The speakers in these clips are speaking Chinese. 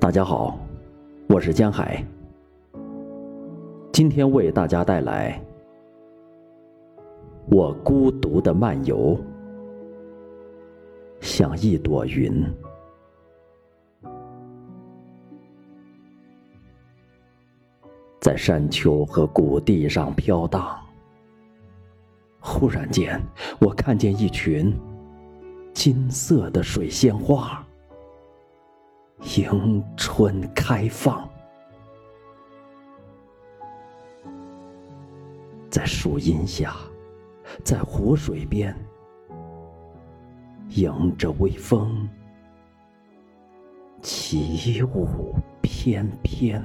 大家好，我是江海。今天为大家带来我孤独的漫游，像一朵云，在山丘和谷地上飘荡。忽然间，我看见一群金色的水仙花。迎春开放，在树荫下，在湖水边，迎着微风起舞翩翩，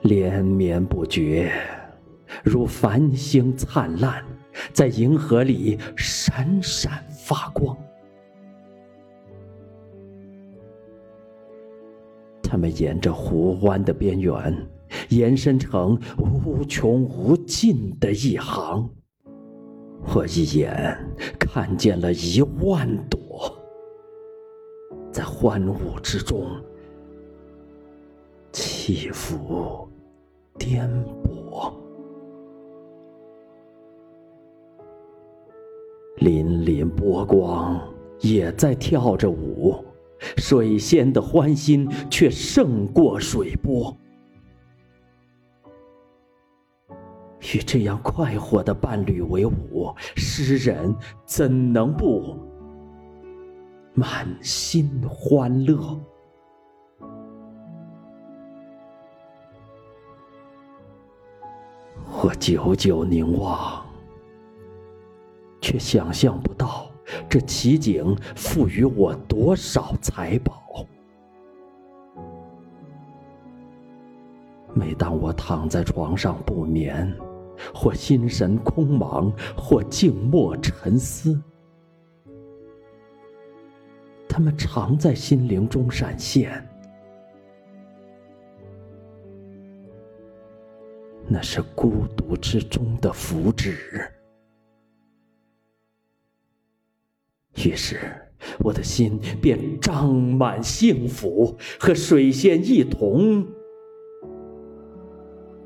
连绵不绝，如繁星灿烂。在银河里闪闪发光，它们沿着湖湾的边缘延伸成无穷无尽的一行。我一眼看见了一万朵，在欢舞之中起伏颠簸。粼粼波光也在跳着舞，水仙的欢心却胜过水波。与这样快活的伴侣为伍，诗人怎能不满心欢乐？我久久凝望。却想象不到这奇景赋予我多少财宝。每当我躺在床上不眠，或心神空茫，或静默沉思，他们常在心灵中闪现。那是孤独之中的福祉。于是，我的心便胀满幸福，和水仙一同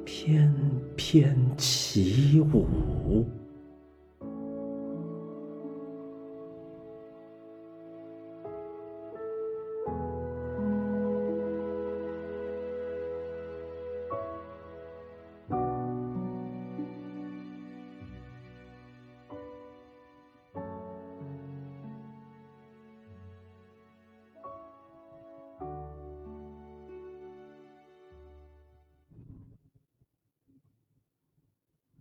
翩翩起舞。